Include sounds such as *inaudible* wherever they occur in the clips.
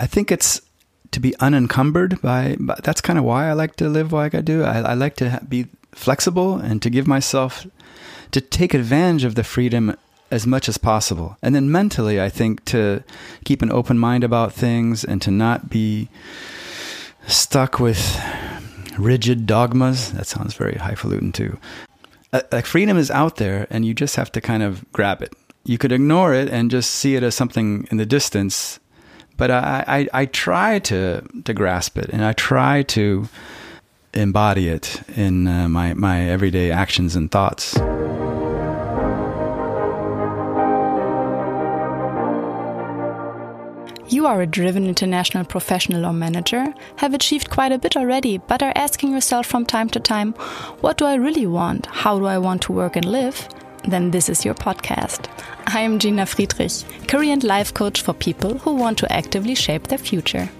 I think it's to be unencumbered by, by that's kind of why I like to live like I do. I, I like to be flexible and to give myself to take advantage of the freedom as much as possible. And then mentally, I think to keep an open mind about things and to not be stuck with rigid dogmas. That sounds very highfalutin too. Uh, like freedom is out there and you just have to kind of grab it. You could ignore it and just see it as something in the distance. But I, I, I try to, to grasp it and I try to embody it in uh, my, my everyday actions and thoughts. You are a driven international professional or manager, have achieved quite a bit already, but are asking yourself from time to time, what do I really want? How do I want to work and live? Then this is your podcast. I am Gina Friedrich, career and life coach for people who want to actively shape their future.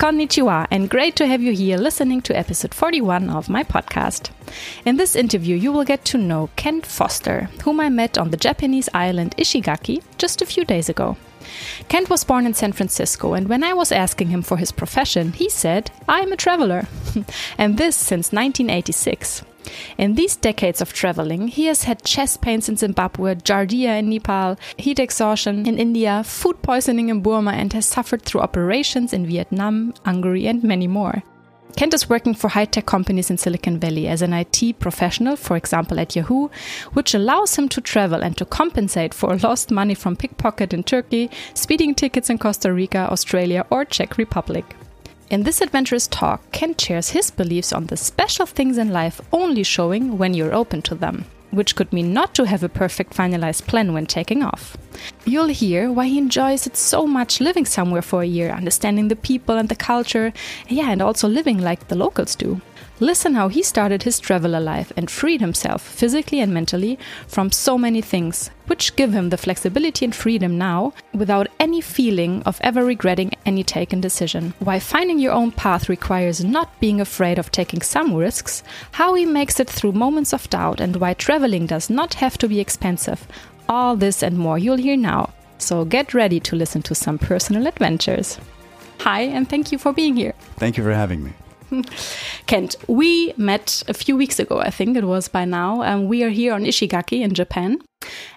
Konnichiwa, and great to have you here listening to episode 41 of my podcast. In this interview, you will get to know Kent Foster, whom I met on the Japanese island Ishigaki just a few days ago. Kent was born in San Francisco, and when I was asking him for his profession, he said, I'm a traveler. *laughs* and this since 1986. In these decades of traveling, he has had chest pains in Zimbabwe, giardia in Nepal, heat exhaustion in India, food poisoning in Burma, and has suffered through operations in Vietnam, Hungary, and many more. Kent is working for high tech companies in Silicon Valley as an IT professional, for example at Yahoo, which allows him to travel and to compensate for *laughs* lost money from pickpocket in Turkey, speeding tickets in Costa Rica, Australia, or Czech Republic. In this adventurous talk, Kent shares his beliefs on the special things in life only showing when you're open to them, which could mean not to have a perfect finalized plan when taking off. You'll hear why he enjoys it so much living somewhere for a year, understanding the people and the culture, yeah, and also living like the locals do. Listen how he started his traveler life and freed himself physically and mentally from so many things, which give him the flexibility and freedom now without any feeling of ever regretting any taken decision. Why finding your own path requires not being afraid of taking some risks, how he makes it through moments of doubt, and why traveling does not have to be expensive. All this and more you'll hear now. So get ready to listen to some personal adventures. Hi, and thank you for being here. Thank you for having me. *laughs* Kent, we met a few weeks ago, I think it was by now. Um, we are here on Ishigaki in Japan.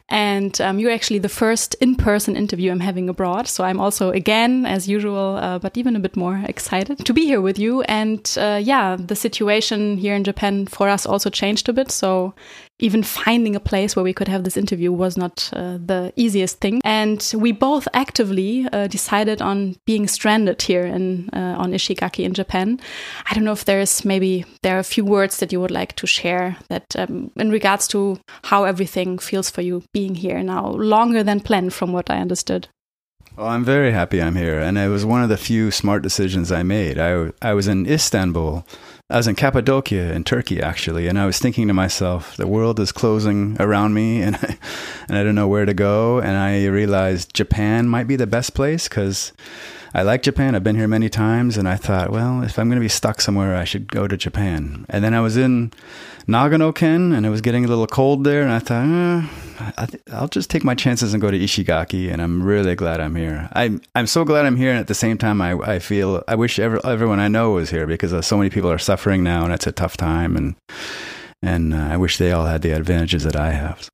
And um, you're actually the first in person interview I'm having abroad. So I'm also, again, as usual, uh, but even a bit more excited to be here with you. And uh, yeah, the situation here in Japan for us also changed a bit. So even finding a place where we could have this interview was not uh, the easiest thing. And we both actively uh, decided on being stranded here in uh, on Ishigaki in Japan. I don't know if there's maybe there are a few words that you would like to share that um, in regards to how everything feels for you being here now, longer than planned, from what I understood. Well, I'm very happy I'm here, and it was one of the few smart decisions I made. I I was in Istanbul I was in Cappadocia in Turkey actually, and I was thinking to myself, the world is closing around me, *laughs* and I, and I don't know where to go. And I realized Japan might be the best place because I like Japan. I've been here many times, and I thought, well, if I'm going to be stuck somewhere, I should go to Japan. And then I was in Nagano Ken, and it was getting a little cold there, and I thought, eh, I will just take my chances and go to Ishigaki. And I'm really glad I'm here. I'm I'm so glad I'm here, and at the same time, I I feel I wish every, everyone I know was here because uh, so many people are suffering now, and it's a tough time, and and uh, I wish they all had the advantages that I have.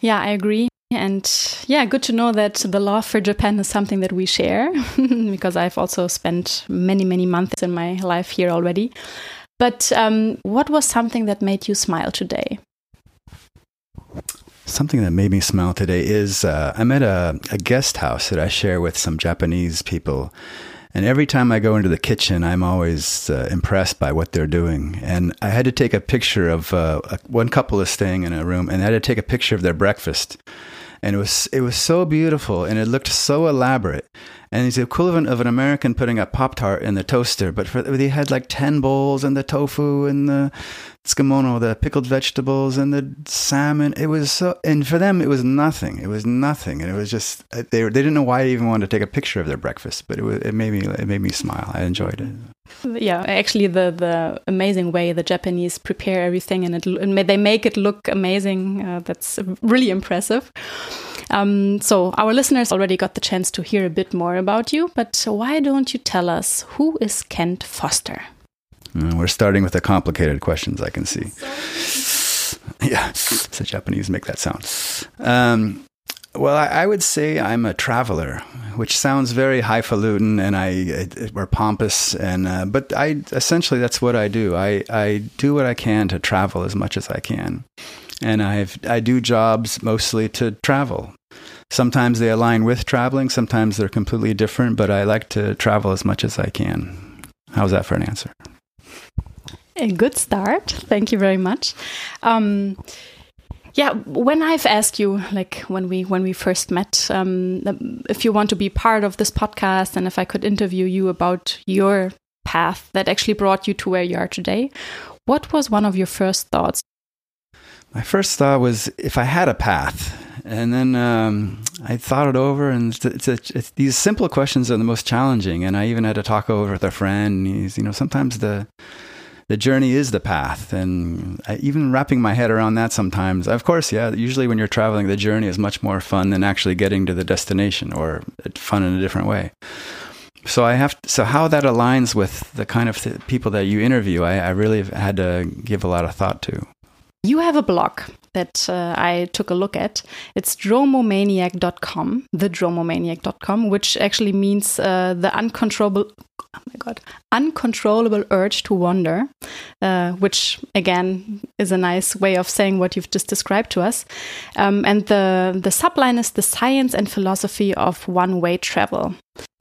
Yeah, I agree. And yeah, good to know that the love for Japan is something that we share *laughs* because I've also spent many, many months in my life here already. But um, what was something that made you smile today? Something that made me smile today is uh, I'm at a, a guest house that I share with some Japanese people. And every time I go into the kitchen, I'm always uh, impressed by what they're doing. And I had to take a picture of uh, one couple is staying in a room, and I had to take a picture of their breakfast and it was it was so beautiful and it looked so elaborate and it's the equivalent of an American putting a Pop Tart in the toaster. But for, they had like 10 bowls and the tofu and the tsukemono, the pickled vegetables and the salmon. It was so, and for them, it was nothing. It was nothing. And it was just, uh, they, they didn't know why I even wanted to take a picture of their breakfast, but it, was, it made me, it made me smile. I enjoyed it. Yeah, actually, the the amazing way the Japanese prepare everything and it and they make it look amazing. Uh, that's really impressive. Um, so our listeners already got the chance to hear a bit more about you, but why don't you tell us who is Kent Foster? Mm, we're starting with the complicated questions. I can see. Yeah, the Japanese make that sound. Um, well, I, I, would say I'm a traveler, which sounds very highfalutin and I or pompous, and uh, but I essentially that's what I do. I I do what I can to travel as much as I can, and I've I do jobs mostly to travel. Sometimes they align with traveling, sometimes they're completely different, but I like to travel as much as I can. How's that for an answer? A good start. Thank you very much. Um, yeah, when I've asked you, like when we when we first met, um, if you want to be part of this podcast and if I could interview you about your path that actually brought you to where you are today, what was one of your first thoughts? My first thought was if I had a path, and then um, I thought it over, and it's, it's, it's, these simple questions are the most challenging. And I even had to talk over with a friend. he's, you know, sometimes the the journey is the path. And I, even wrapping my head around that sometimes, of course, yeah, usually when you're traveling, the journey is much more fun than actually getting to the destination or fun in a different way. So I have, to, so how that aligns with the kind of th- people that you interview, I, I really have had to give a lot of thought to. You have a blog that uh, I took a look at. It's dromomaniac.com, thedromomaniac.com, which actually means uh, the uncontrollable, oh my god, uncontrollable urge to wander, uh, which again is a nice way of saying what you've just described to us. Um, and the the subline is the science and philosophy of one way travel.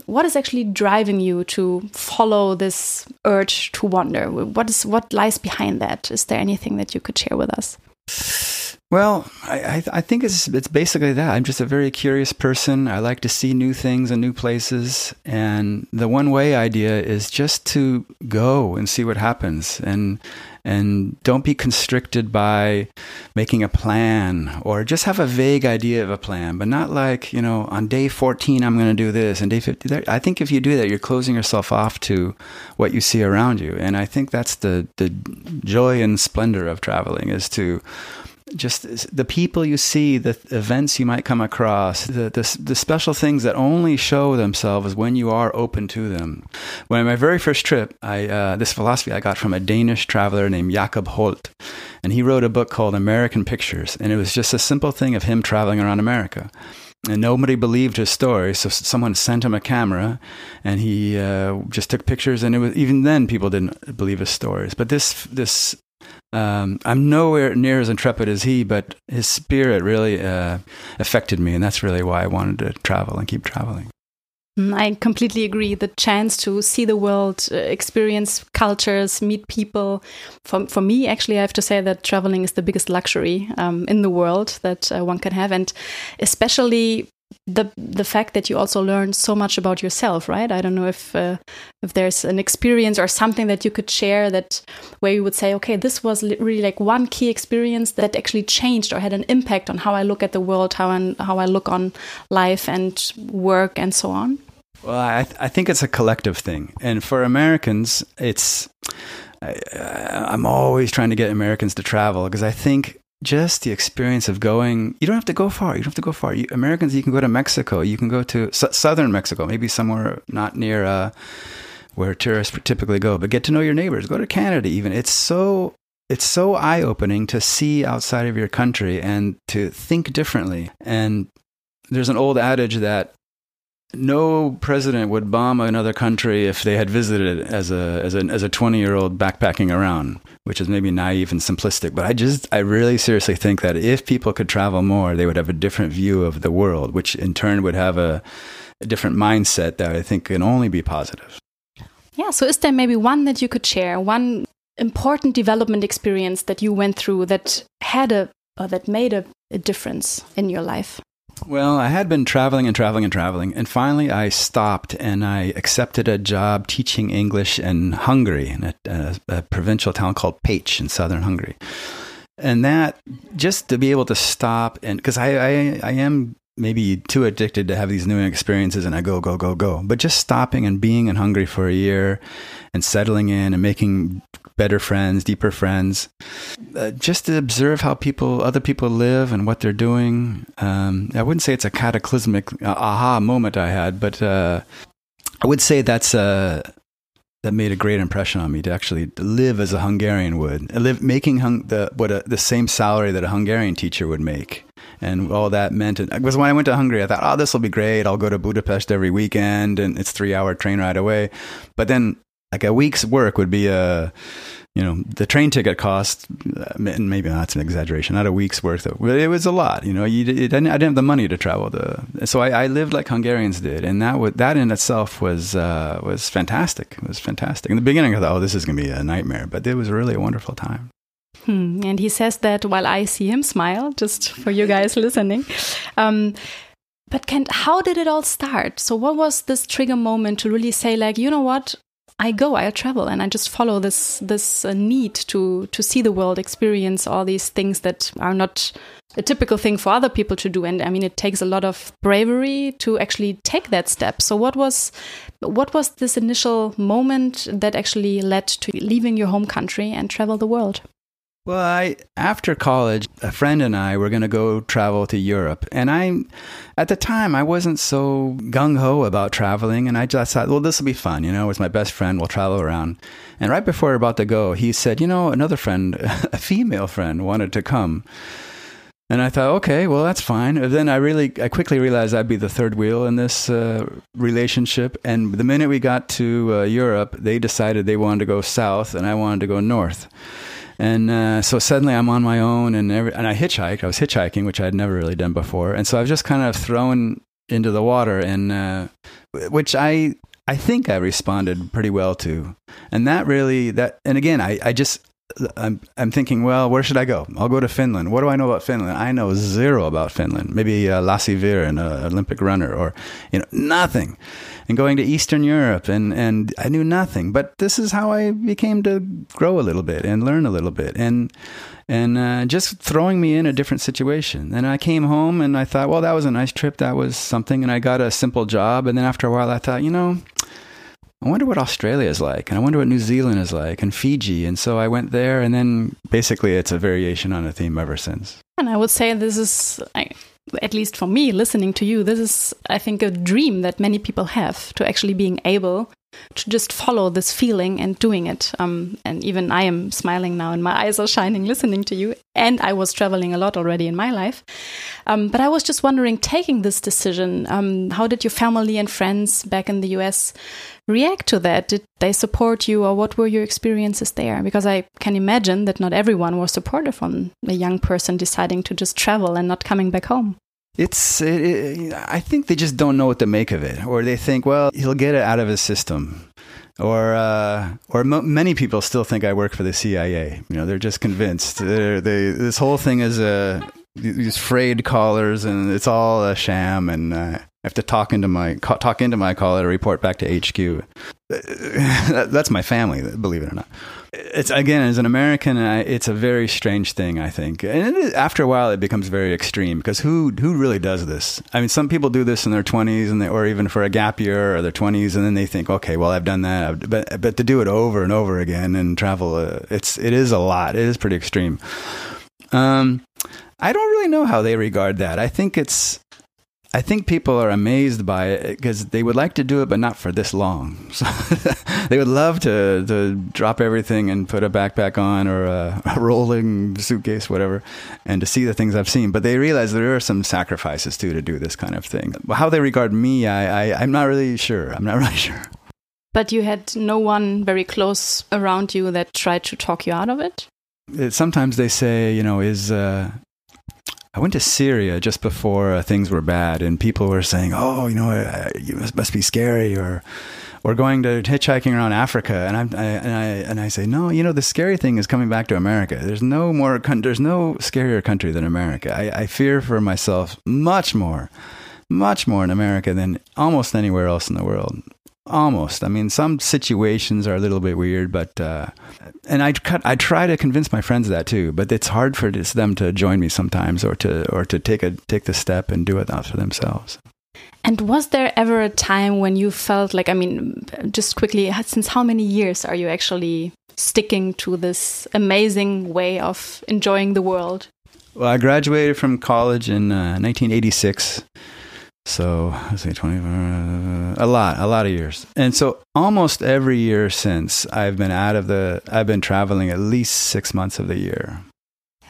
What is actually driving you to follow this urge to wander? What is what lies behind that? Is there anything that you could share with us? Well, I, I think it's it's basically that. I'm just a very curious person. I like to see new things and new places. And the one way idea is just to go and see what happens, and and don't be constricted by making a plan or just have a vague idea of a plan, but not like you know on day 14 I'm going to do this and day 50. I think if you do that, you're closing yourself off to what you see around you. And I think that's the the joy and splendor of traveling is to just the people you see, the events you might come across, the, the, the special things that only show themselves when you are open to them. When my very first trip, I uh, this philosophy I got from a Danish traveler named Jacob Holdt, and he wrote a book called American Pictures, and it was just a simple thing of him traveling around America. And nobody believed his story, so someone sent him a camera, and he uh, just took pictures. And it was even then people didn't believe his stories. But this this um, I'm nowhere near as intrepid as he, but his spirit really uh, affected me, and that's really why I wanted to travel and keep traveling. Mm, I completely agree. The chance to see the world, uh, experience cultures, meet people. For, for me, actually, I have to say that traveling is the biggest luxury um, in the world that uh, one can have. And especially the the fact that you also learn so much about yourself, right? I don't know if uh, if there's an experience or something that you could share that where you would say, okay, this was really like one key experience that actually changed or had an impact on how I look at the world, how I, how I look on life and work and so on. Well, I th I think it's a collective thing, and for Americans, it's. I, I'm always trying to get Americans to travel because I think just the experience of going you don't have to go far. You don't have to go far. You, americans you can go to mexico. You can go to southern mexico maybe somewhere not near uh, where tourists typically go but get to know your neighbors. Go to canada even. It's so it's so eye-opening to see outside of your country and to think differently. And there's an old adage that no president would bomb another country if they had visited it as a as a as a 20 year old backpacking around which is maybe naive and simplistic but i just i really seriously think that if people could travel more they would have a different view of the world which in turn would have a, a different mindset that i think can only be positive. Yeah so is there maybe one that you could share one important development experience that you went through that had a or that made a, a difference in your life Well, I had been traveling and traveling and traveling, and finally I stopped and I accepted a job teaching English in Hungary, in a, a, a provincial town called Pécs in southern Hungary. And that just to be able to stop and because I, I I am maybe too addicted to have these new experiences and I go, go, go, go. But just stopping and being in Hungary for a year and settling in and making better friends, deeper friends, uh, just to observe how people, other people live and what they're doing. Um, I wouldn't say it's a cataclysmic uh, aha moment I had, but uh, I would say that's a, uh, that made a great impression on me to actually live as a Hungarian would, live making hung, the what a, the same salary that a Hungarian teacher would make, and all that meant. Because when I went to Hungary, I thought, oh, this will be great. I'll go to Budapest every weekend, and it's three hour train ride away. But then, like a week's work would be a you know, the train ticket cost, uh, maybe that's an exaggeration, not a week's worth of, but it was a lot, you know, you, it, I didn't have the money to travel to, so I, I lived like Hungarians did. And that that in itself was, uh, was fantastic. It was fantastic. In the beginning, I thought, oh, this is going to be a nightmare, but it was really a wonderful time. Hmm. And he says that while I see him smile, just for you guys *laughs* listening. Um, but Kent, how did it all start? So, what was this trigger moment to really say, like, you know what, I go, I travel, and I just follow this this uh, need to to see the world, experience all these things that are not a typical thing for other people to do. And I mean, it takes a lot of bravery to actually take that step. So, what was what was this initial moment that actually led to leaving your home country and travel the world? Well, I after college, a friend and I were going to go travel to Europe, and I, at the time, I wasn't so gung ho about traveling, and I just thought, well, this will be fun, you know. It's my best friend, we'll travel around. And right before we are about to go, he said, you know, another friend, *laughs* a female friend, wanted to come. And I thought, okay, well, that's fine. And then I really, I quickly realized I'd be the third wheel in this uh, relationship. And the minute we got to uh, Europe, they decided they wanted to go south, and I wanted to go north. And uh, so suddenly I'm on my own, and every, and I hitchhiked. I was hitchhiking, which I had never really done before, and so I was just kind of thrown into the water, and uh, which I I think I responded pretty well to, and that really that and again I I just I'm I'm thinking, well, where should I go? I'll go to Finland. What do I know about Finland? I know zero about Finland. Maybe uh, Lasse Viren, an Olympic runner, or you know nothing and going to Eastern Europe, and and I knew nothing. But this is how I became to grow a little bit and learn a little bit, and and uh, just throwing me in a different situation. And I came home and I thought, well, that was a nice trip. That was something, and I got a simple job. And then after a while, I thought, you know. I wonder what Australia is like, and I wonder what New Zealand is like, and Fiji. And so I went there, and then basically it's a variation on a theme ever since. And I would say this is at least for me, listening to you, this is, I think, a dream that many people have to actually being able to just follow this feeling and doing it. Um, and even I am smiling now, and my eyes are shining listening to you. And I was traveling a lot already in my life. Um, but I was just wondering, taking this decision, um, how did your family and friends back in the US react to that? Did they support you, or what were your experiences there? Because I can imagine that not everyone was supportive on a young person deciding to just travel and not coming back home. It's, it, it, I think they just don't know what to make of it, or they think, well, he'll get it out of his system, or uh, or many people still think I work for the CIA. You know, they're just convinced. They're, they this whole thing is a these frayed collars, and it's all a sham, and uh, I have to talk into my talk into my collar to report back to HQ. *laughs* That's my family, believe it or not. It's again as an American, it's a very strange thing. I think, and after a while, it becomes very extreme because who who really does this? I mean, some people do this in their twenties, and they, or even for a gap year or their twenties, and then they think, okay, well, I've done that, but but to do it over and over again and travel, uh, it's it is a lot. It is pretty extreme. Um, I don't really know how they regard that. I think it's I think people are amazed by it because they would like to do it, but not for this long. *laughs* So they would love to, to drop everything and put a backpack on or a, a, rolling suitcase, whatever, and to see the things I've seen. But they realize there are some sacrifices too to do this kind of thing. How they regard me, I, I, I'm not really sure. I'm not *laughs* really sure. But you had no one very close around you that tried to talk you out of it? it sometimes they say, you know, is uh, I went to Syria just before uh, things were bad, and people were saying, "Oh, you know, uh, you must, be scary," or or going to hitchhiking around Africa, and I'm I, and I and I say, no, you know, the scary thing is coming back to America. There's no more, there's no scarier country than America. I, I fear for myself much more, much more in America than almost anywhere else in the world. Almost. I mean, some situations are a little bit weird, but uh, and I cut. I try to convince my friends that too, but it's hard for them to join me sometimes, or to or to take a take the step and do it out for themselves. And was there ever a time when you felt like, I mean, just quickly, since how many years are you actually sticking to this amazing way of enjoying the world? Well, I graduated from college in uh, 1986. So let's say 20, uh, a lot, a lot of years. And so almost every year since I've been out of the, I've been traveling at least six months of the year.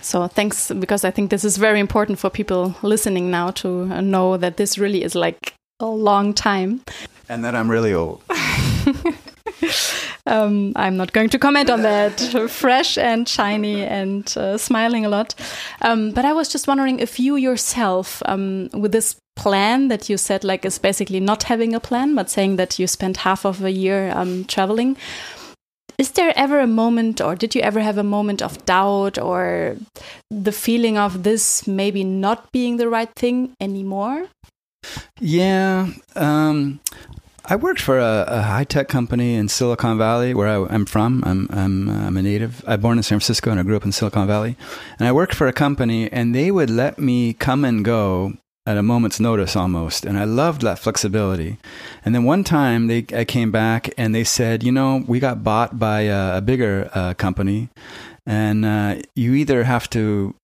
So thanks, because I think this is very important for people listening now to know that this really is like a long time. And that I'm really old. *laughs* um, I'm not going to comment on that. *laughs* Fresh and shiny and uh, smiling a lot. Um, but I was just wondering if you yourself, um, with this plan that you said, like, is basically not having a plan, but saying that you spent half of a year um, traveling. Is there ever a moment, or did you ever have a moment of doubt or the feeling of this maybe not being the right thing anymore? Yeah. Um, I worked for a, a high tech company in Silicon Valley, where I, am from. I'm, I'm, I'm, a native. I was born in San Francisco and I grew up in Silicon Valley. And I worked for a company, and they would let me come and go at a moment's notice almost. And I loved that flexibility. And then one time they, I came back and they said, you know, we got bought by a, a bigger uh, company. And uh, you either have to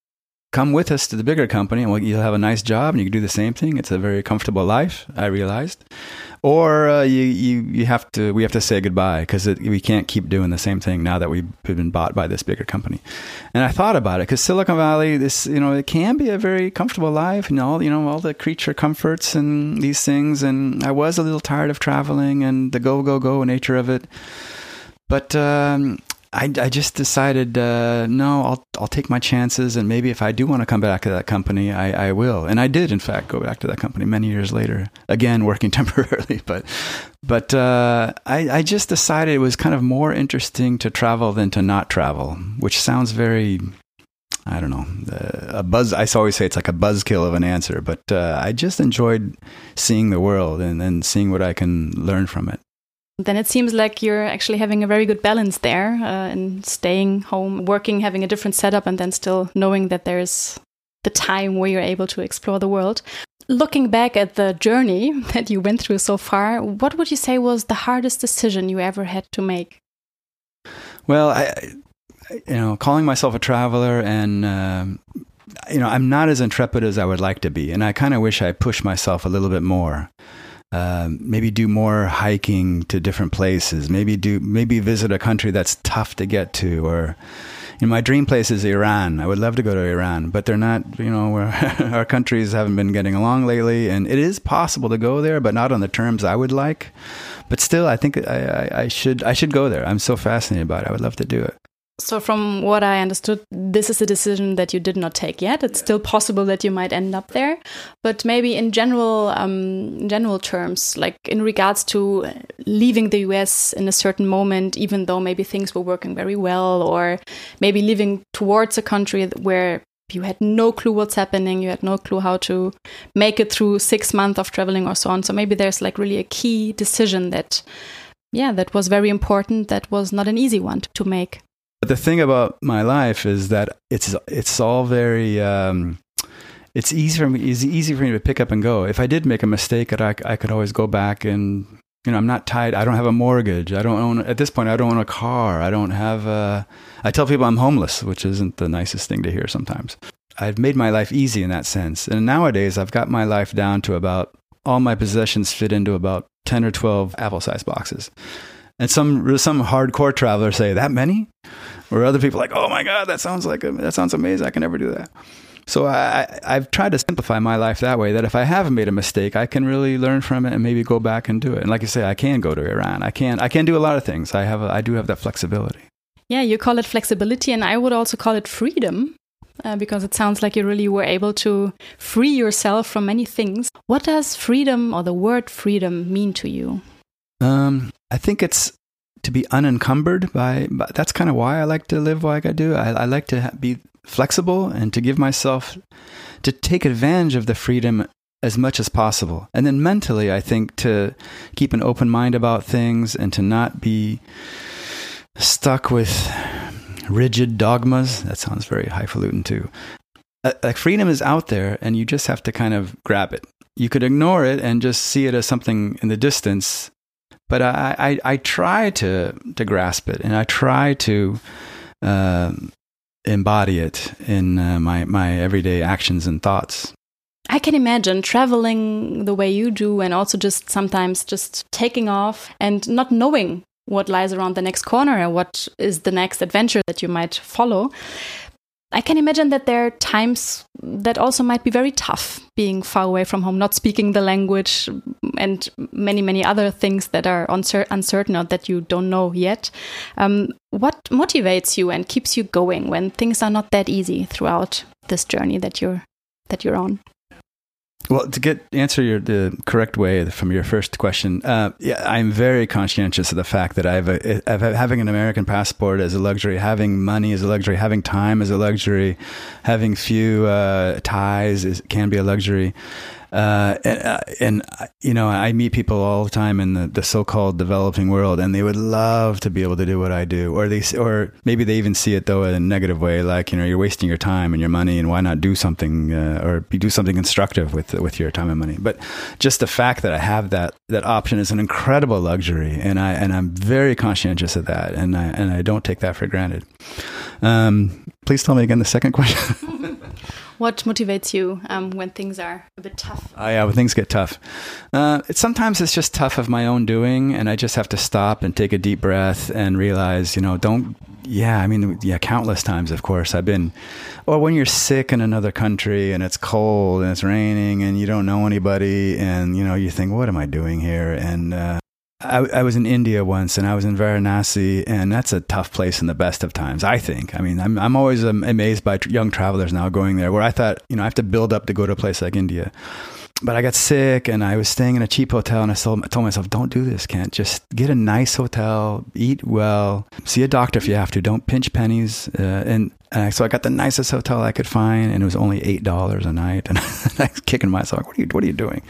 come with us to the bigger company and you'll have a nice job and you can do the same thing. It's a very comfortable life, I realized. Or uh, you, you, you have to, we have to say goodbye because we can't keep doing the same thing now that we've been bought by this bigger company. And I thought about it because Silicon Valley, this, you know, it can be a very comfortable life and all, you know, all the creature comforts and these things. And I was a little tired of traveling and the go, go, go nature of it. But um, I, I just decided uh, no, I'll I'll take my chances, and maybe if I do want to come back to that company, I, I will. And I did, in fact, go back to that company many years later. Again, working *laughs* temporarily, but but uh, I I just decided it was kind of more interesting to travel than to not travel, which sounds very I don't know, uh, a buzz. I always say it's like a buzzkill of an answer, but uh, I just enjoyed seeing the world and, and seeing what I can learn from it then it seems like you're actually having a very good balance there uh, in staying home, working, having a different setup, and then still knowing that there's the time where you're able to explore the world. Looking back at the journey *laughs* that you went through so far, what would you say was the hardest decision you ever had to make? Well, I, you know, calling myself a traveler and, um, you know, I'm not as intrepid as I would like to be. And I kind of wish I pushed myself a little bit more. Um, maybe do more hiking to different places. Maybe do maybe visit a country that's tough to get to. Or, you know, my dream place is Iran. I would love to go to Iran, but they're not. You know, *laughs* our countries haven't been getting along lately, and it is possible to go there, but not on the terms I would like. But still, I think I, I, I should I should go there. I'm so fascinated by it. I would love to do it. So, from what I understood, this is a decision that you did not take yet. It's still possible that you might end up there, but maybe in general, um, in general terms, like in regards to leaving the US in a certain moment, even though maybe things were working very well, or maybe living towards a country where you had no clue what's happening, you had no clue how to make it through six months of traveling or so on. So maybe there's like really a key decision that, yeah, that was very important. That was not an easy one to make. But the thing about my life is that it's it's all very um, it's easy for me it's easy for me to pick up and go. If I did make a mistake, I, I could always go back and you know I'm not tied. I don't have a mortgage. I don't own at this point. I don't own a car. I don't have. A, I tell people I'm homeless, which isn't the nicest thing to hear sometimes. I've made my life easy in that sense, and nowadays I've got my life down to about all my possessions fit into about ten or twelve apple-sized boxes. And some some hardcore travelers say that many, or other people are like, oh my god, that sounds like a, that sounds amazing. I can never do that. So I, I've tried to simplify my life that way. That if I have made a mistake, I can really learn from it and maybe go back and do it. And like you say, I can go to Iran. I can I can do a lot of things. I have a, I do have that flexibility. Yeah, you call it flexibility, and I would also call it freedom. Uh, because it sounds like you really were able to free yourself from many things. What does freedom or the word freedom mean to you? Um, I think it's to be unencumbered by, by that's kind of why I like to live like I do. I, I like to be flexible and to give myself to take advantage of the freedom as much as possible. And then mentally, I think to keep an open mind about things and to not be stuck with rigid dogmas. That sounds very highfalutin too. Uh, like freedom is out there and you just have to kind of grab it. You could ignore it and just see it as something in the distance. But I, I, I try to, to grasp it and I try to uh, embody it in uh, my, my everyday actions and thoughts. I can imagine traveling the way you do and also just sometimes just taking off and not knowing what lies around the next corner and what is the next adventure that you might follow. I can imagine that there are times that also might be very tough being far away from home, not speaking the language, and many, many other things that are uncertain or that you don't know yet. Um, what motivates you and keeps you going when things are not that easy throughout this journey that you're that you're on? Well, to get answer your the correct way from your first question, uh, yeah, I'm very conscientious of the fact that I have, a, I have having an American passport as a luxury, having money as a luxury, having time as a luxury, having few uh, ties is, can be a luxury. Uh, and, uh, and, you know, I meet people all the time in the, the so-called developing world, and they would love to be able to do what I do, or they, or maybe they even see it though in a negative way, like you know, you're wasting your time and your money, and why not do something uh, or do something constructive with with your time and money? But just the fact that I have that that option is an incredible luxury, and I and I'm very conscientious of that, and I and I don't take that for granted. Um, please tell me again the second question. *laughs* What motivates you um, when things are a bit tough? Oh, yeah, when things get tough. Uh, sometimes it's just tough of my own doing, and I just have to stop and take a deep breath and realize, you know, don't. Yeah, I mean, yeah, countless times, of course. I've been, or when you're sick in another country and it's cold and it's raining and you don't know anybody, and you know, you think, what am I doing here? And uh, I, I, was in India once, and I was in Varanasi, and that's a tough place in the best of times. I think. I mean, I'm I'm always amazed by young travelers now going there, where I thought, you know, I have to build up to go to a place like India. But I got sick, and I was staying in a cheap hotel, and I told, told myself, "Don't do this, Kent. Just get a nice hotel, eat well, see a doctor if you have to. Don't pinch pennies." Uh, and and so I got the nicest hotel I could find, and it was only eight dollars a night. *laughs* And I was kicking myself. What are you What are you doing?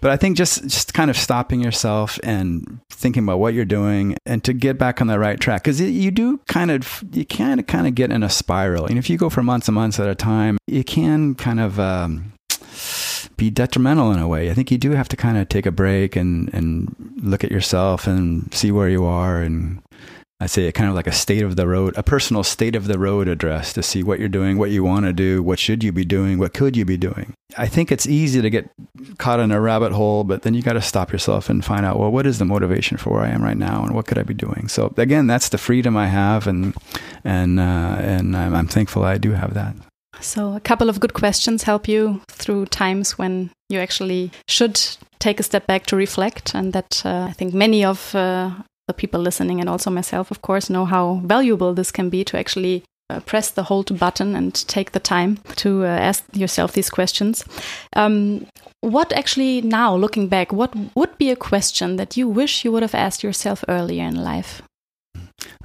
But I think just just kind of stopping yourself and thinking about what you're doing and to get back on the right track because you do kind of you can kind of get in a spiral. And if you go for months and months at a time, you can kind of um, be detrimental in a way. I think you do have to kind of take a break and and look at yourself and see where you are and I say kind of like a state of the road, a personal state of the road address to see what you're doing, what you want to do, what should you be doing, what could you be doing. I think it's easy to get caught in a rabbit hole, but then you got to stop yourself and find out, well, what is the motivation for where I am right now, and what could I be doing? So again, that's the freedom I have, and and uh, and I'm, I'm thankful I do have that. So a couple of good questions help you through times when you actually should take a step back to reflect, and that uh, I think many of uh, the people listening and also myself, of course, know how valuable this can be to actually uh, press the hold button and take the time to uh, ask yourself these questions. Um, what actually now, looking back, what would be a question that you wish you would have asked yourself earlier in life?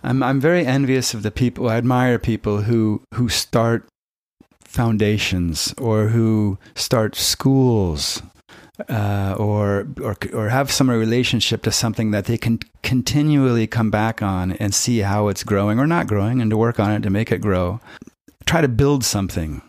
I'm I'm very envious of the people. I admire people who who start foundations or who start schools uh, or, or or have some relationship to something that they can continually come back on and see how it's growing or not growing, and to work on it to make it grow. Try to build something.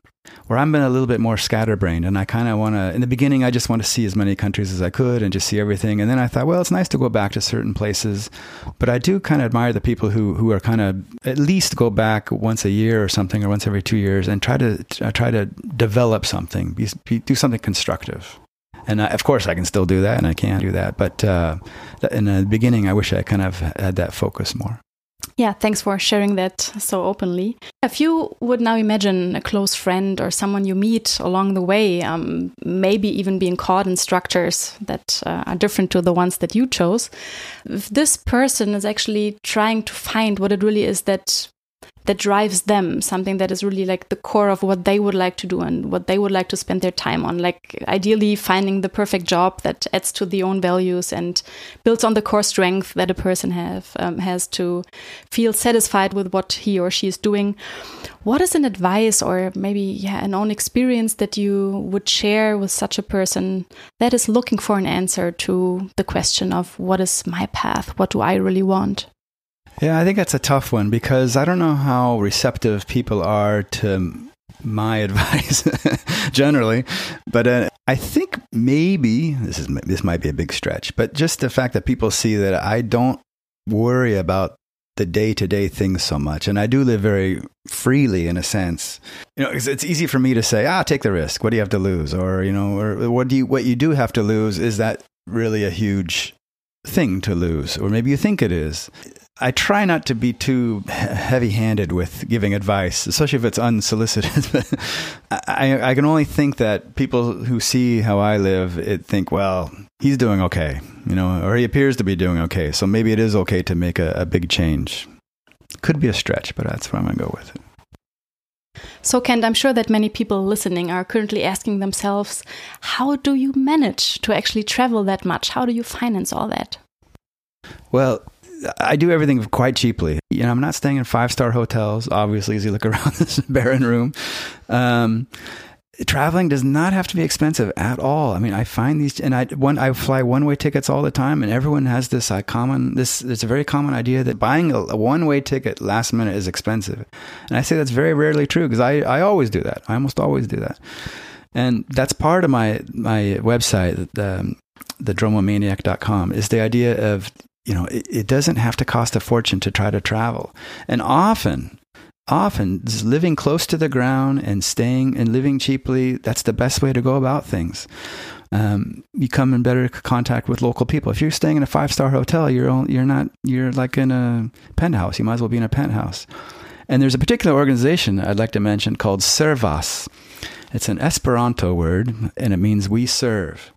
Where I'm been a little bit more scatterbrained, and I kind of want to. In the beginning, I just want to see as many countries as I could and just see everything. And then I thought, well, it's nice to go back to certain places, but I do kind of admire the people who who are kind of at least go back once a year or something, or once every two years, and try to try to develop something, be, be, do something constructive and I, of course I can still do that, and I can do that. But uh, in the beginning, I wish I kind of had that focus more. Yeah, thanks for sharing that so openly. If you would now imagine a close friend or someone you meet along the way, um, maybe even being caught in structures that uh, are different to the ones that you chose, if this person is actually trying to find what it really is that that drives them, something that is really like the core of what they would like to do and what they would like to spend their time on. Like ideally finding the perfect job that adds to the own values and builds on the core strength that a person have um, has to feel satisfied with what he or she is doing. What is an advice or maybe yeah, an own experience that you would share with such a person that is looking for an answer to the question of what is my path? What do I really want? Yeah, I think that's a tough one because I don't know how receptive people are to my *laughs* advice generally, but uh, I think maybe this is this might be a big stretch, but just the fact that people see that I don't worry about the day to day things so much, and I do live very freely in a sense. You know, it's, it's easy for me to say, "Ah, take the risk. What do you have to lose?" Or you know, or what do you what you do have to lose? Is that really a huge thing to lose, or maybe you think it is. I try not to be too heavy handed with giving advice, especially if it's unsolicited. *laughs* I, I can only think that people who see how I live it think, well, he's doing okay, you know, or he appears to be doing okay. So maybe it is okay to make a, a big change. Could be a stretch, but that's where I'm going to go with it. So, Kent, I'm sure that many people listening are currently asking themselves, how do you manage to actually travel that much? How do you finance all that? Well, I do everything quite cheaply. You know, I'm not staying in five star hotels, obviously, as you look *laughs* around this barren room. Um, traveling does not have to be expensive at all. I mean, I find these, and I one I fly one way tickets all the time, and everyone has this uh, common this. It's a very common idea that buying a, a one way ticket last minute is expensive, and I say that's very rarely true because I I always do that. I almost always do that, and that's part of my my website. Um, the dromomaniac.com is the idea of you know, it, it doesn't have to cost a fortune to try to travel. And often, often living close to the ground and staying and living cheaply, that's the best way to go about things. Um, you come in better contact with local people. If you're staying in a five star hotel, you're you're not you're like in a penthouse. You might as well be in a penthouse. And there's a particular organization I'd like to mention called Servas. It's an Esperanto word, and it means we serve.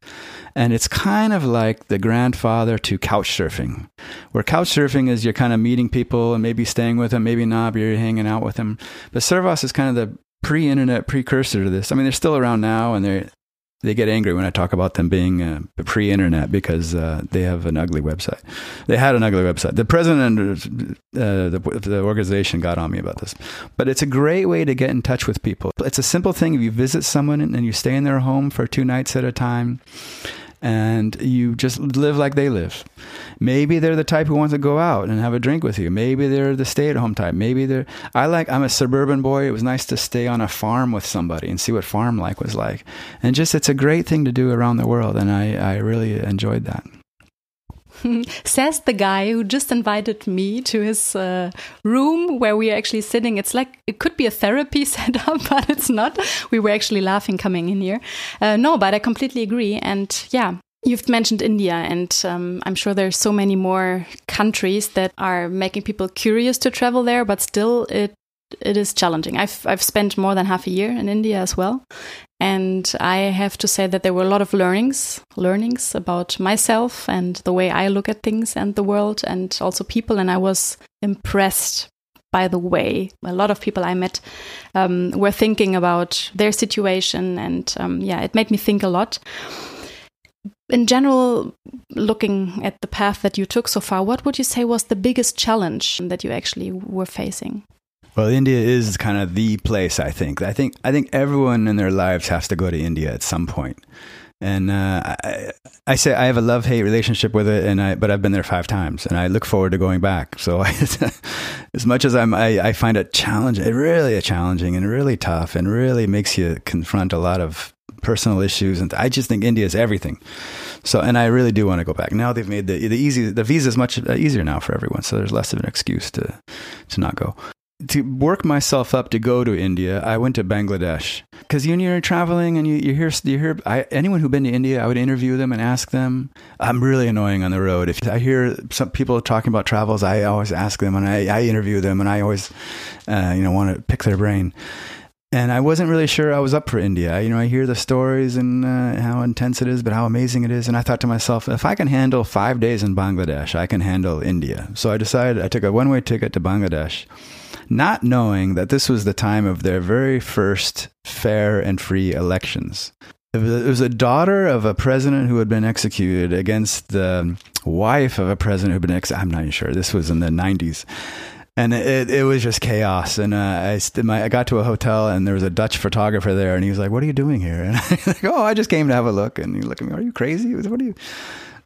And it's kind of like the grandfather to couch surfing, where couch surfing is you're kind of meeting people and maybe staying with them, maybe not, but you're hanging out with them. But Servas is kind of the pre internet precursor to this. I mean, they're still around now and they're, they get angry when I talk about them being uh, pre-internet because uh, they have an ugly website. They had an ugly website. The president uh, the, the organization got on me about this, but it's a great way to get in touch with people. It's a simple thing. If you visit someone and you stay in their home for two nights at a time, and you just live like they live. Maybe they're the type who wants to go out and have a drink with you. Maybe they're the stay at home type. Maybe they're, I like, I'm a suburban boy. It was nice to stay on a farm with somebody and see what farm life was like. And just, it's a great thing to do around the world. And I, I really enjoyed that. *laughs* Says the guy who just invited me to his uh, room where we are actually sitting. It's like it could be a therapy *laughs* setup, but it's not. We were actually laughing coming in here. Uh, no, but I completely agree. And yeah, You've mentioned India, and um, I'm sure there's so many more countries that are making people curious to travel there, but still, it it is challenging. I've I've spent more than half a year in India as well, and I have to say that there were a lot of learnings, learnings about myself and the way I look at things and the world, and also people. And I was impressed by the way a lot of people I met um, were thinking about their situation, and um, yeah, it made me think a lot. In general, looking at the path that you took so far, what would you say was the biggest challenge that you actually were facing? Well, India is kind of the place. I think. I think. I think everyone in their lives has to go to India at some point. And uh, I, I, say I have a love hate relationship with it, and I but I've been there five times, and I look forward to going back. So *laughs* as much as I'm, I, I find it challenging, really challenging and really tough, and really makes you confront a lot of personal issues. And I just think India is everything. So, and I really do want to go back. Now they've made the the easy the visa is much easier now for everyone. So there's less of an excuse to to not go to work myself up to go to India, I went to Bangladesh because when you're traveling and you, you hear you hear I, anyone who'd been to India, I would interview them and ask them. I'm really annoying on the road. If I hear some people talking about travels, I always ask them and I, I interview them and I always, uh, you know, want to pick their brain. and I wasn't really sure I was up for India. You know, I hear the stories and uh, how intense it is, but how amazing it is. And I thought to myself, if I can handle five days in Bangladesh, I can handle India. So I decided I took a one way ticket to Bangladesh, not knowing that this was the time of their very first fair and free elections. It was a daughter of a president who had been executed against the wife of a president who had been executed. I'm not even sure. This was in the 90s and it, it was just chaos. And uh, I, my, I got to a hotel and there was a Dutch photographer there, and he was like, "What are you doing here?" *laughs* And I was like, "Oh, I just came to have a look." And he looked at me, "Are you crazy? What are you?"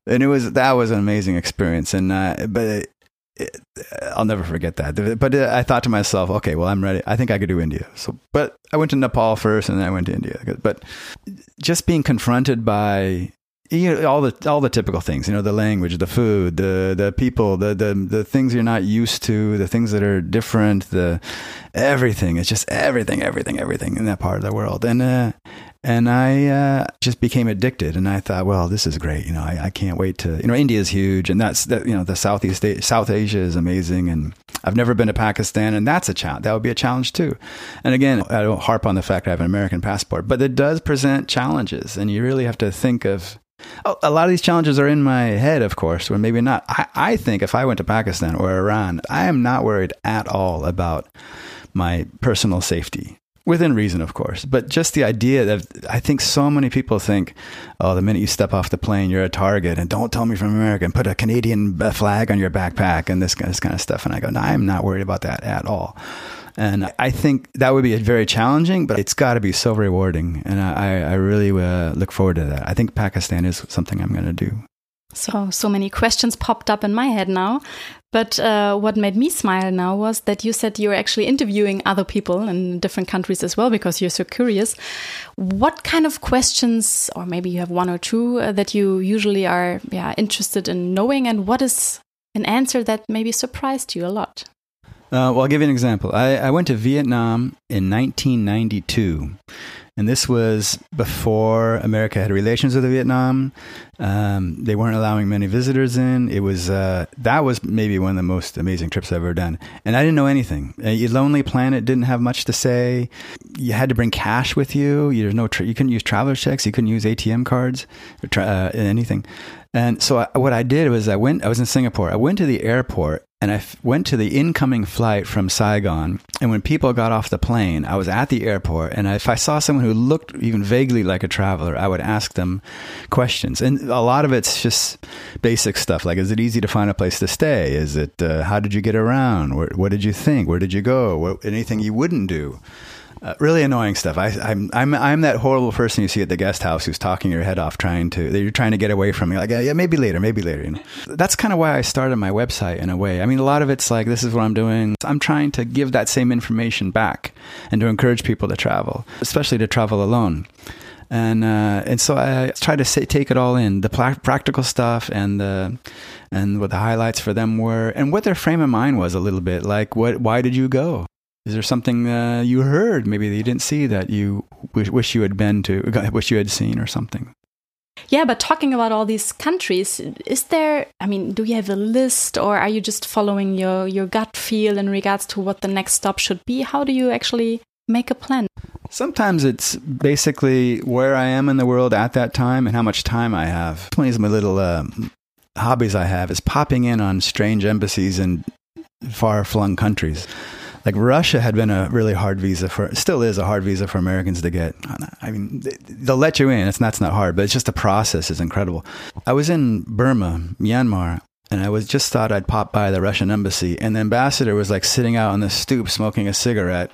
And it was that was an amazing experience. And uh, but I'll never forget that. But uh, I thought to myself, "Okay, well, I'm ready. I think I could do India." So, but I went to Nepal first, and then I went to India. But just being confronted by you know, all the all the typical things, you know, the language, the food, the the people, the the the things you're not used to, the things that are different, the everything. It's just everything, everything, everything in that part of the world. And uh, and I uh, just became addicted. And I thought, well, this is great. You know, I, I can't wait to. You know, India is huge, and that's that. You know, the Southeast South Asia is amazing, and I've never been to Pakistan, and that's a challenge. That would be a challenge too. And again, I don't harp on the fact I have an American passport, but it does present challenges, and you really have to think of Oh, a lot of these challenges are in my head, of course, or maybe not. I, I think if I went to Pakistan or Iran, I am not worried at all about my personal safety. Within reason, of course, but just the idea that I think so many people think, oh, the minute you step off the plane, you're a target, and don't tell me from America, and put a Canadian flag on your backpack, and this, this kind of stuff. And I go, no, I'm not worried about that at all. And I think that would be very challenging, but it's got to be so rewarding. And I, I really uh, look forward to that. I think Pakistan is something I'm going to do. So, so many questions popped up in my head now. But uh, what made me smile now was that you said you're actually interviewing other people in different countries as well because you're so curious. What kind of questions, or maybe you have one or two, uh, that you usually are yeah, interested in knowing? And what is an answer that maybe surprised you a lot? Uh, well, I'll give you an example. I, I went to Vietnam in 1992. And this was before America had relations with Vietnam. Um, they weren't allowing many visitors in. It was uh, that was maybe one of the most amazing trips I've ever done. And I didn't know anything. A lonely planet didn't have much to say. You had to bring cash with you. There's no tra- you couldn't use traveler's checks. You couldn't use ATM cards or tra- uh, anything. And so I, what I did was I went. I was in Singapore. I went to the airport and I f- went to the incoming flight from Saigon. And when people got off the plane, I was at the airport. And if I saw someone who looked even vaguely like a traveler, I would ask them questions. And a lot of it's just basic stuff like, is it easy to find a place to stay? Is it, uh, how did you get around? Where, what did you think? Where did you go? What, anything you wouldn't do? Uh, really annoying stuff. I, am I'm, I'm I'm that horrible person you see at the guest house who's talking your head off, trying to you're trying to get away from me. Like, yeah, maybe later, maybe later. You know, that's kind of why I started my website in a way. I mean, a lot of it's like this is what I'm doing. I'm trying to give that same information back and to encourage people to travel, especially to travel alone. And uh, and so I try to say, take it all in the pl- practical stuff and the and what the highlights for them were and what their frame of mind was a little bit like what why did you go is there something uh, you heard maybe that you didn't see that you wish, wish you had been to, wish you had seen or something? Yeah, but talking about all these countries, is there, I mean, do you have a list or are you just following your, your gut feel in regards to what the next stop should be? How do you actually make a plan? Sometimes it's basically where I am in the world at that time and how much time I have. One of my little uh, hobbies I have is popping in on strange embassies in far flung countries like Russia had been a really hard visa for, still is a hard visa for Americans to get. I mean, they'll let you in. It's that's not hard, but it's just the process is incredible. I was in Burma, Myanmar, and I was just thought I'd pop by the Russian embassy, and the ambassador was like sitting out on the stoop smoking a cigarette,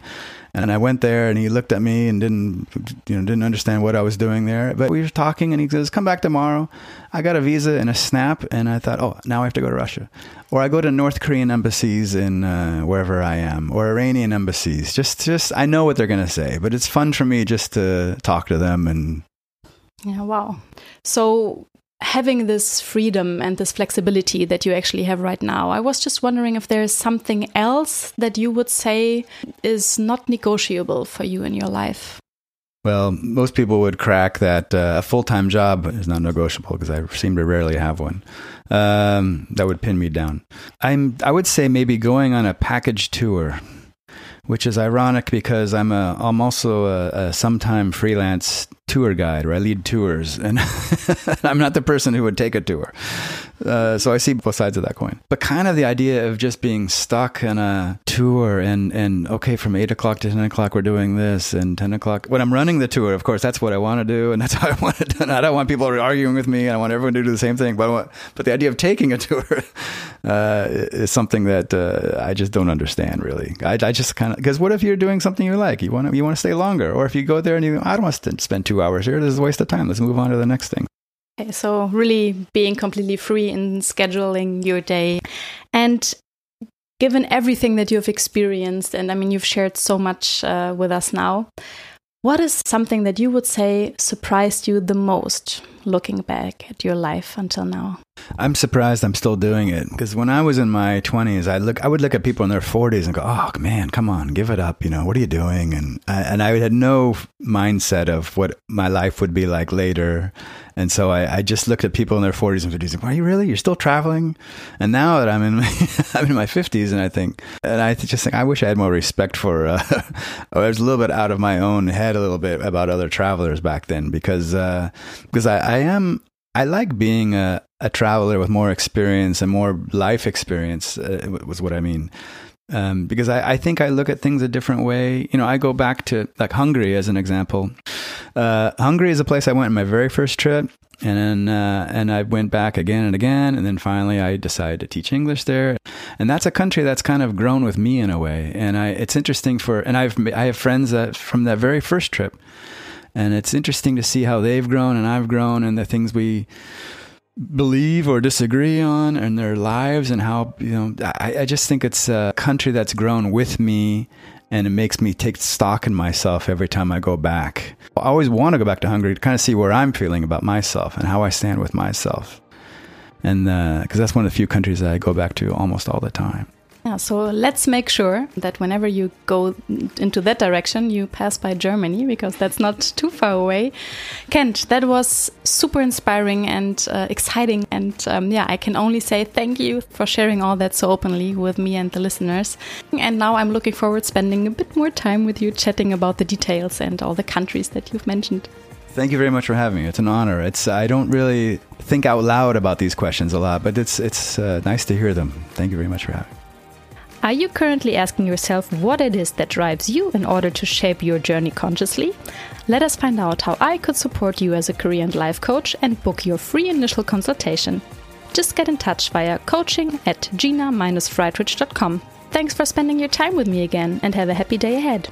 and I went there and he looked at me and didn't, you know, didn't understand what I was doing there. But we were talking and he says, come back tomorrow. I got a visa and a snap. And I thought, oh, now I have to go to Russia. Or I go to North Korean embassies in uh, wherever I am or Iranian embassies. Just, just, I know what they're going to say, but it's fun for me just to talk to them and yeah, wow. So having this freedom and this flexibility that you actually have right now, I was just wondering if there is something else that you would say is not negotiable for you in your life. Well, most people would crack that uh, a full time job is not negotiable because I seem to rarely have one. Um, that would pin me down. I'm, I would say maybe going on a package tour which is ironic because I'm a I'm also a, a sometime freelance tour guide or I lead tours and *laughs* I'm not the person who would take a tour. Uh, so I see both sides of that coin. But kind of the idea of just being stuck in a tour and, and okay, from eight o'clock to 10 o'clock, we're doing this and 10 o'clock. When I'm running the tour, of course, that's what I want to do. And that's *laughs* how I want it done. I don't want people arguing with me. And I want everyone to do the same thing. But, want, but the idea of taking a *laughs* tour uh, is something that uh, I just don't understand really. I, I just kind of, because what if you're doing something you like? You want to, you want to stay longer. Or if you go there and you, I don't want to spend two hours here. This is a waste of time. Let's move on to the next thing. Okay, so really being completely free in scheduling your day. And given everything that you've experienced, and I mean, you've shared so much uh, with us now, what is something that you would say surprised you the most looking back at your life until now? I'm surprised I'm still doing it because when I was in my 20s, I look, I would look at people in their 40s and go, "Oh man, come on, give it up! You know, what are you doing?" And I, and I had no mindset of what my life would be like later, and so I, I just looked at people in their 40s and 50s, like, "Are you really? You're still traveling?" And now that I'm in, my, *laughs* I'm in my 50s, and I think, and I just think, I wish I had more respect for. Uh, *laughs* I was a little bit out of my own head a little bit about other travelers back then because uh, because I, I am I like being a, a traveler with more experience and more life experience, uh, was what I mean. Um, because I, I, think I look at things a different way. You know, I go back to like Hungary as an example. Uh, Hungary is a place I went on my very first trip, and then uh, and I went back again and again, and then finally I decided to teach English there. And that's a country that's kind of grown with me in a way. And I, it's interesting for, and I've I have friends that from that very first trip and it's interesting to see how they've grown and I've grown and the things we believe or disagree on and their lives and how you know I, I just think it's a country that's grown with me and it makes me take stock in myself every time I go back. I always want to go back to Hungary to kind of see where I'm feeling about myself and how I stand with myself. And because uh, that's one of the few countries that I go back to almost all the time. Yeah, so let's make sure that whenever you go into that direction, you pass by Germany because that's not too far away. Kent, that was super inspiring and uh, exciting. And um, yeah, I can only say thank you for sharing all that so openly with me and the listeners. And now I'm looking forward spending a bit more time with you chatting about the details and all the countries that you've mentioned. Thank you very much for having me. It's an honor. It's I don't really think out loud about these questions a lot, but it's it's uh, nice to hear them. Thank you very much for having me. Are you currently asking yourself what it is that drives you in order to shape your journey consciously? Let us find out how I could support you as a career and life coach and book your free initial consultation. Just get in touch via coaching at gina-friedrich.com. Thanks for spending your time with me again and have a happy day ahead.